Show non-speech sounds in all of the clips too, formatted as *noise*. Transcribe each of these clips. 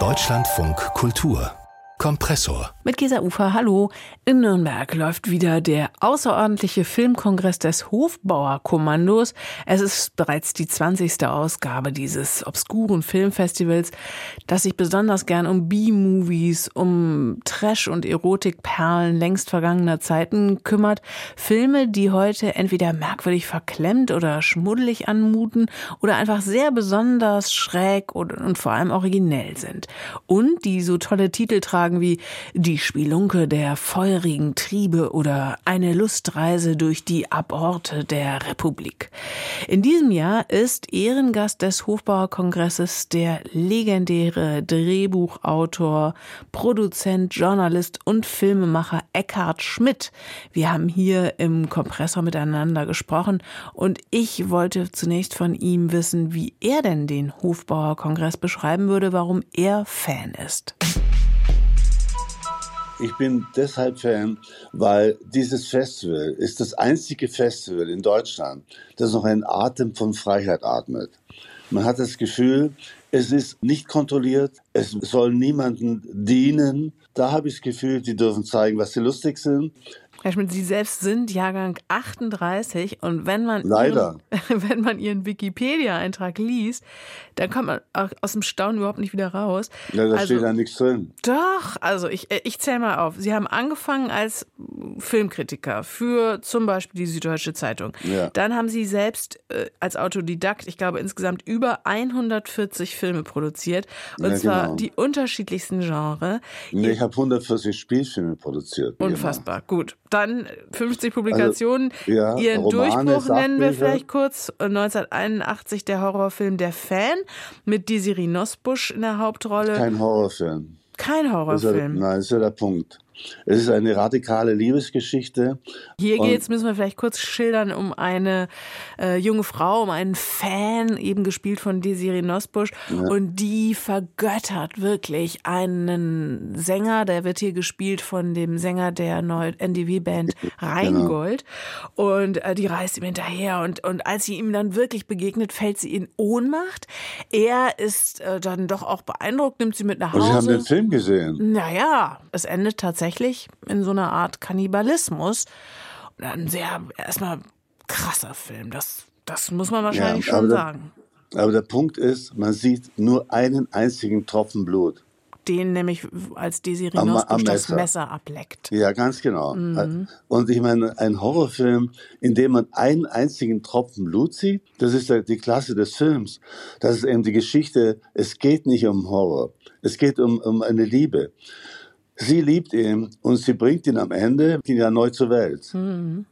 Deutschlandfunk Kultur Kompressor. Mit Gesa Ufer, hallo. In Nürnberg läuft wieder der außerordentliche Filmkongress des Hofbauerkommandos. Es ist bereits die 20. Ausgabe dieses obskuren Filmfestivals, das sich besonders gern um B-Movies, um Trash- und Erotikperlen längst vergangener Zeiten kümmert. Filme, die heute entweder merkwürdig verklemmt oder schmuddelig anmuten oder einfach sehr besonders schräg und, und vor allem originell sind. Und die so tolle Titel tragen Aussagen wie Die Spielunke der feurigen Triebe oder Eine Lustreise durch die Aborte der Republik. In diesem Jahr ist Ehrengast des Hofbauerkongresses der legendäre Drehbuchautor, Produzent, Journalist und Filmemacher Eckhard Schmidt. Wir haben hier im Kompressor miteinander gesprochen und ich wollte zunächst von ihm wissen, wie er denn den Hofbauerkongress beschreiben würde, warum er Fan ist. Ich bin deshalb Fan, weil dieses Festival ist das einzige Festival in Deutschland, das noch einen Atem von Freiheit atmet. Man hat das Gefühl, es ist nicht kontrolliert, es soll niemandem dienen. Da habe ich das Gefühl, die dürfen zeigen, was sie lustig sind. Herr Schmidt, Sie selbst sind Jahrgang 38 und wenn man, Leider. Ihren, *laughs* wenn man Ihren Wikipedia-Eintrag liest, dann kommt man aus dem Staunen überhaupt nicht wieder raus. Ja, da also, steht da nichts drin. Doch, also ich, äh, ich zähle mal auf. Sie haben angefangen als Filmkritiker für zum Beispiel die Süddeutsche Zeitung. Ja. Dann haben Sie selbst äh, als Autodidakt, ich glaube insgesamt über 140 Filme produziert. Und ja, zwar genau. die unterschiedlichsten Genres. Nee, ich habe 140 Spielfilme produziert. Unfassbar, gut dann 50 Publikationen. Also, ja, Ihren Romane, Durchbruch nennen wir vielleicht kurz. 1981 der Horrorfilm Der Fan mit Desiree Nosbusch in der Hauptrolle. Kein Horrorfilm. Kein Horrorfilm. Das ja, nein, das ist ja der Punkt. Es ist eine radikale Liebesgeschichte. Hier geht es, müssen wir vielleicht kurz schildern, um eine äh, junge Frau, um einen Fan, eben gespielt von Desiree Nosbusch. Ja. Und die vergöttert wirklich einen Sänger, der wird hier gespielt von dem Sänger der neuen NDW-Band *laughs* Rheingold. Genau. Und äh, die reist ihm hinterher. Und, und als sie ihm dann wirklich begegnet, fällt sie in Ohnmacht. Er ist äh, dann doch auch beeindruckt, nimmt sie mit nach Hause. Und Sie haben den Film gesehen. Naja, es endet tatsächlich tatsächlich in so einer Art Kannibalismus. Und ein sehr, erstmal krasser Film. Das, das muss man wahrscheinlich ja, schon der, sagen. Aber der Punkt ist, man sieht nur einen einzigen Tropfen Blut. Den nämlich als am das Messer ableckt. Ja, ganz genau. Mhm. Und ich meine, ein Horrorfilm, in dem man einen einzigen Tropfen Blut sieht, das ist die Klasse des Films. Das ist eben die Geschichte, es geht nicht um Horror, es geht um, um eine Liebe. Sie liebt ihn und sie bringt ihn am Ende wieder neu zur Welt. Mhm.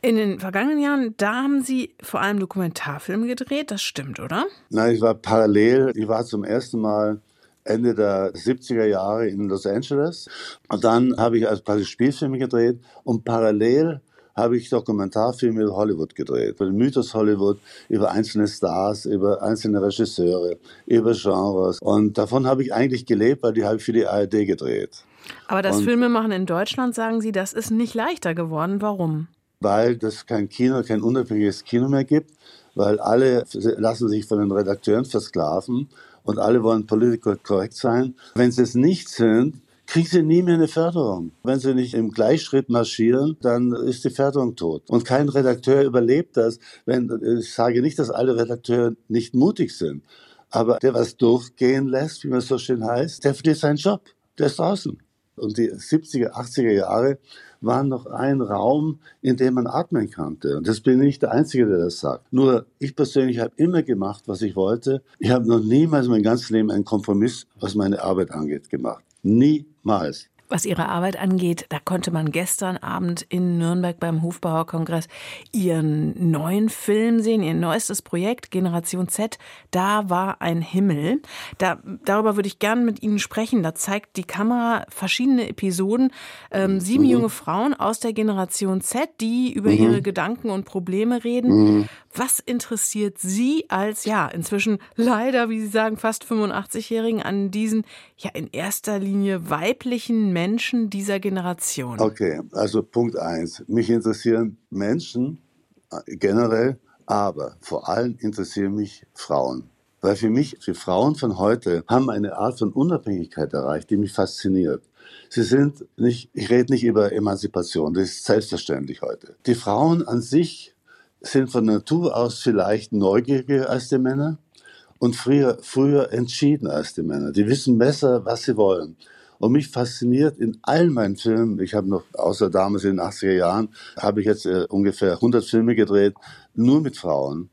In den vergangenen Jahren, da haben Sie vor allem Dokumentarfilme gedreht, das stimmt, oder? Nein, ich war parallel. Ich war zum ersten Mal Ende der 70er Jahre in Los Angeles. Und dann habe ich also quasi Spielfilme gedreht und parallel habe ich Dokumentarfilme über Hollywood gedreht. Über den Mythos Hollywood, über einzelne Stars, über einzelne Regisseure, über Genres. Und davon habe ich eigentlich gelebt, weil die habe ich für die ARD gedreht. Aber das und Filmemachen in Deutschland, sagen Sie, das ist nicht leichter geworden. Warum? Weil es kein Kino, kein unabhängiges Kino mehr gibt, weil alle lassen sich von den Redakteuren versklaven und alle wollen political korrekt sein. Wenn sie es nicht sind, kriegen sie nie mehr eine Förderung. Wenn sie nicht im Gleichschritt marschieren, dann ist die Förderung tot. Und kein Redakteur überlebt das. Wenn, ich sage nicht, dass alle Redakteure nicht mutig sind. Aber der was durchgehen lässt, wie man so schön heißt, der verliert seinen Job. Der ist draußen. Und die 70er, 80er Jahre waren noch ein Raum, in dem man atmen konnte. Und das bin ich der Einzige, der das sagt. Nur ich persönlich habe immer gemacht, was ich wollte. Ich habe noch niemals mein ganzes Leben einen Kompromiss, was meine Arbeit angeht, gemacht. Niemals. Was ihre Arbeit angeht, da konnte man gestern Abend in Nürnberg beim Hofbauerkongress ihren neuen Film sehen, ihr neuestes Projekt Generation Z. Da war ein Himmel. Da, darüber würde ich gerne mit Ihnen sprechen. Da zeigt die Kamera verschiedene Episoden. Ähm, sieben mhm. junge Frauen aus der Generation Z, die über mhm. ihre Gedanken und Probleme reden. Mhm. Was interessiert Sie als, ja, inzwischen leider, wie Sie sagen, fast 85-Jährigen an diesen, ja, in erster Linie weiblichen Menschen dieser Generation? Okay, also Punkt eins. Mich interessieren Menschen äh, generell, aber vor allem interessieren mich Frauen. Weil für mich, die Frauen von heute haben eine Art von Unabhängigkeit erreicht, die mich fasziniert. Sie sind nicht, ich rede nicht über Emanzipation, das ist selbstverständlich heute. Die Frauen an sich sind von Natur aus vielleicht neugieriger als die Männer und früher, früher entschieden als die Männer. Die wissen besser, was sie wollen. Und mich fasziniert in all meinen Filmen, ich habe noch, außer damals in den 80er Jahren, habe ich jetzt äh, ungefähr 100 Filme gedreht, nur mit Frauen.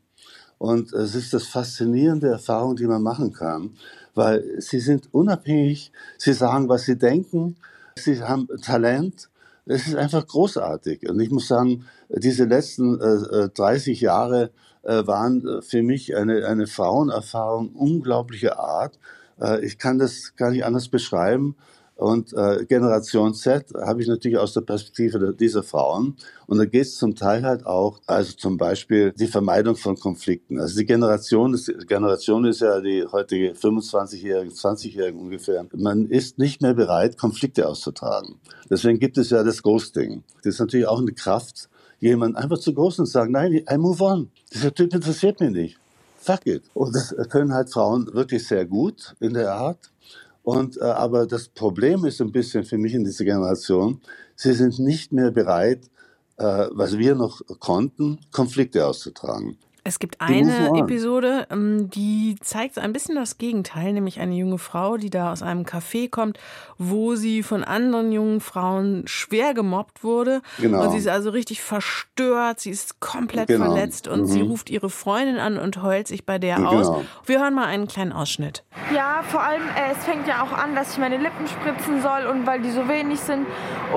Und es ist das faszinierende Erfahrung, die man machen kann, weil sie sind unabhängig, sie sagen, was sie denken, sie haben Talent. Es ist einfach großartig. Und ich muss sagen, diese letzten äh, 30 äh, Jahre äh, waren für mich eine, eine Frauenerfahrung unglaublicher Art. Äh, ich kann das gar nicht anders beschreiben. Und äh, Generation Z habe ich natürlich aus der Perspektive dieser Frauen. Und da geht es zum Teil halt auch, also zum Beispiel die Vermeidung von Konflikten. Also die Generation, ist, Generation ist ja die heutige 25-Jährigen, 20-Jährigen ungefähr. Man ist nicht mehr bereit, Konflikte auszutragen. Deswegen gibt es ja das Ghosting. Das ist natürlich auch eine Kraft, jemand einfach zu groß und sagen, nein, I move on. Dieser Typ interessiert mich nicht. Fuck it. Und das können halt Frauen wirklich sehr gut in der Art. Und, äh, aber das Problem ist ein bisschen für mich in dieser Generation, sie sind nicht mehr bereit, äh, was wir noch konnten, Konflikte auszutragen. Es gibt eine Episode, ähm, die zeigt ein bisschen das Gegenteil, nämlich eine junge Frau, die da aus einem Café kommt, wo sie von anderen jungen Frauen schwer gemobbt wurde. Genau. Und sie ist also richtig verstört, sie ist komplett genau. verletzt und mhm. sie ruft ihre Freundin an und heult sich bei der genau. aus. Wir hören mal einen kleinen Ausschnitt. Ja, vor allem, äh, es fängt ja auch an, dass ich meine Lippen spritzen soll und weil die so wenig sind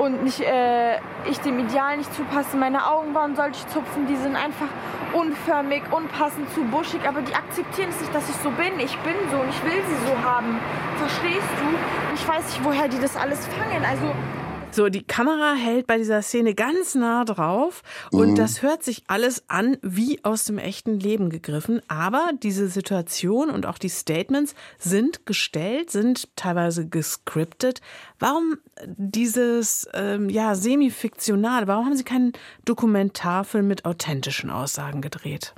und nicht, äh, ich dem Ideal nicht zupasse, meine Augenbrauen soll ich zupfen, die sind einfach unförmig, unpassend zu buschig, aber die akzeptieren es nicht, dass ich so bin. Ich bin so und ich will sie so haben. Verstehst du? Ich weiß nicht, woher die das alles fangen. Also so, die Kamera hält bei dieser Szene ganz nah drauf und mhm. das hört sich alles an wie aus dem echten Leben gegriffen. Aber diese Situation und auch die Statements sind gestellt, sind teilweise gescriptet. Warum dieses ähm, ja semi-fiktional? Warum haben Sie keinen Dokumentarfilm mit authentischen Aussagen gedreht?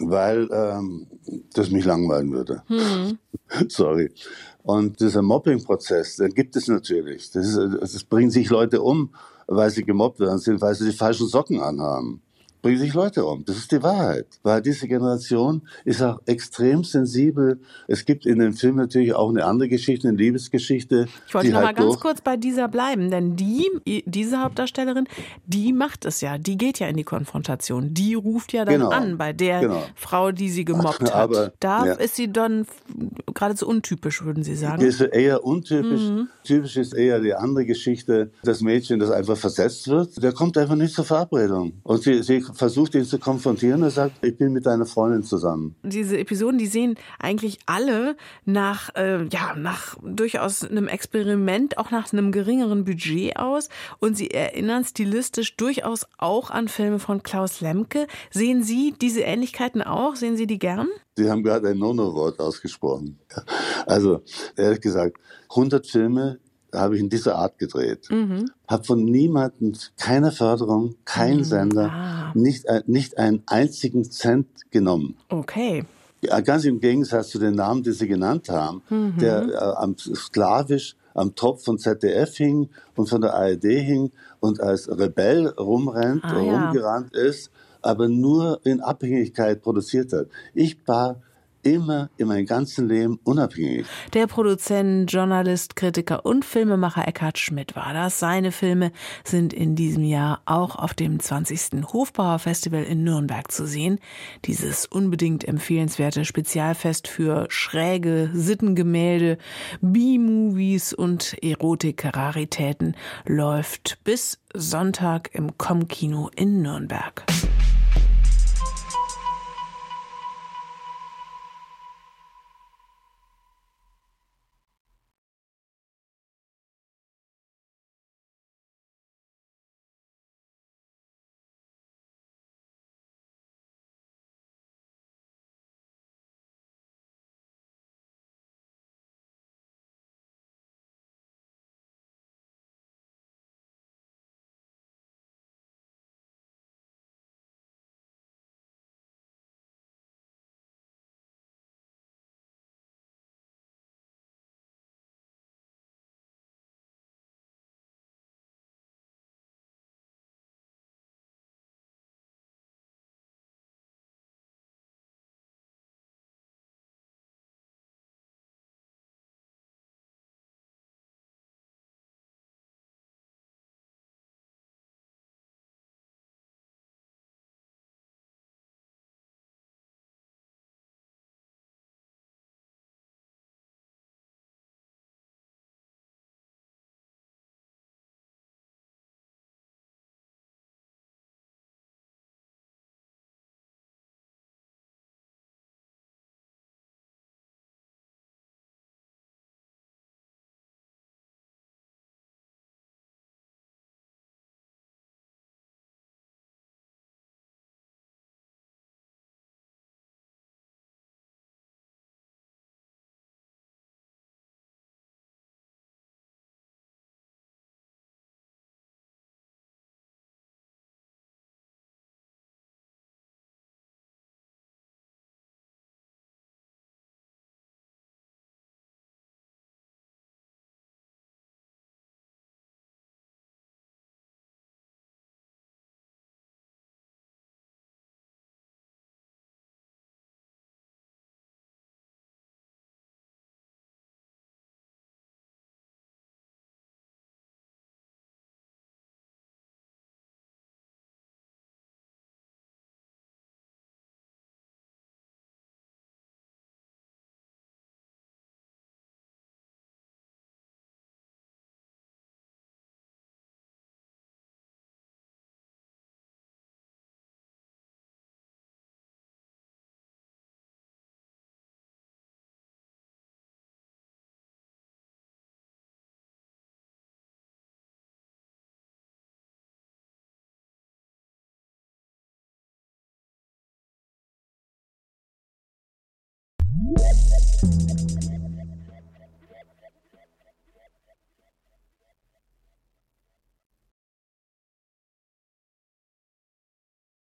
Weil ähm, das mich langweilen würde. Mhm. *laughs* Sorry. Und dieser Mobbing-Prozess, den gibt es natürlich. Das, ist, das bringen sich Leute um, weil sie gemobbt werden sind, weil sie die falschen Socken anhaben bringen sich Leute um. Das ist die Wahrheit. Weil diese Generation ist auch extrem sensibel. Es gibt in dem Film natürlich auch eine andere Geschichte, eine Liebesgeschichte. Ich wollte noch halt mal ganz kurz bei dieser bleiben, denn die, diese Hauptdarstellerin, die macht es ja. Die geht ja in die Konfrontation. Die ruft ja dann genau. an bei der genau. Frau, die sie gemobbt hat. Aber, da ja. ist sie dann geradezu untypisch, würden Sie sagen? Die ist eher untypisch. Mhm. Typisch ist eher die andere Geschichte. Das Mädchen, das einfach versetzt wird, der kommt einfach nicht zur Verabredung. Und sie, sie versucht ihn zu konfrontieren. Er sagt, ich bin mit deiner Freundin zusammen. Diese Episoden, die sehen eigentlich alle nach, äh, ja, nach durchaus einem Experiment, auch nach einem geringeren Budget aus. Und sie erinnern stilistisch durchaus auch an Filme von Klaus Lemke. Sehen Sie diese Ähnlichkeiten auch? Sehen Sie die gern? Sie haben gerade ein Nono-Wort ausgesprochen. Also, ehrlich gesagt, 100 Filme habe ich in dieser Art gedreht. Mhm. Habe von niemandem, keine Förderung, kein mhm. Sender, ah. nicht, nicht einen einzigen Cent genommen. Okay. Ganz im Gegensatz zu den Namen, die Sie genannt haben, mhm. der äh, am sklavisch am Topf von ZDF hing und von der ARD hing und als Rebell rumrennt, ah, rumgerannt ja. ist, aber nur in Abhängigkeit produziert hat. Ich war immer in meinem ganzen Leben unabhängig. Der Produzent, Journalist, Kritiker und Filmemacher Eckhard Schmidt war das. Seine Filme sind in diesem Jahr auch auf dem 20. Hofbauer Festival in Nürnberg zu sehen. Dieses unbedingt empfehlenswerte Spezialfest für schräge Sittengemälde, B-Movies und Erotik-Raritäten läuft bis Sonntag im Com-Kino in Nürnberg.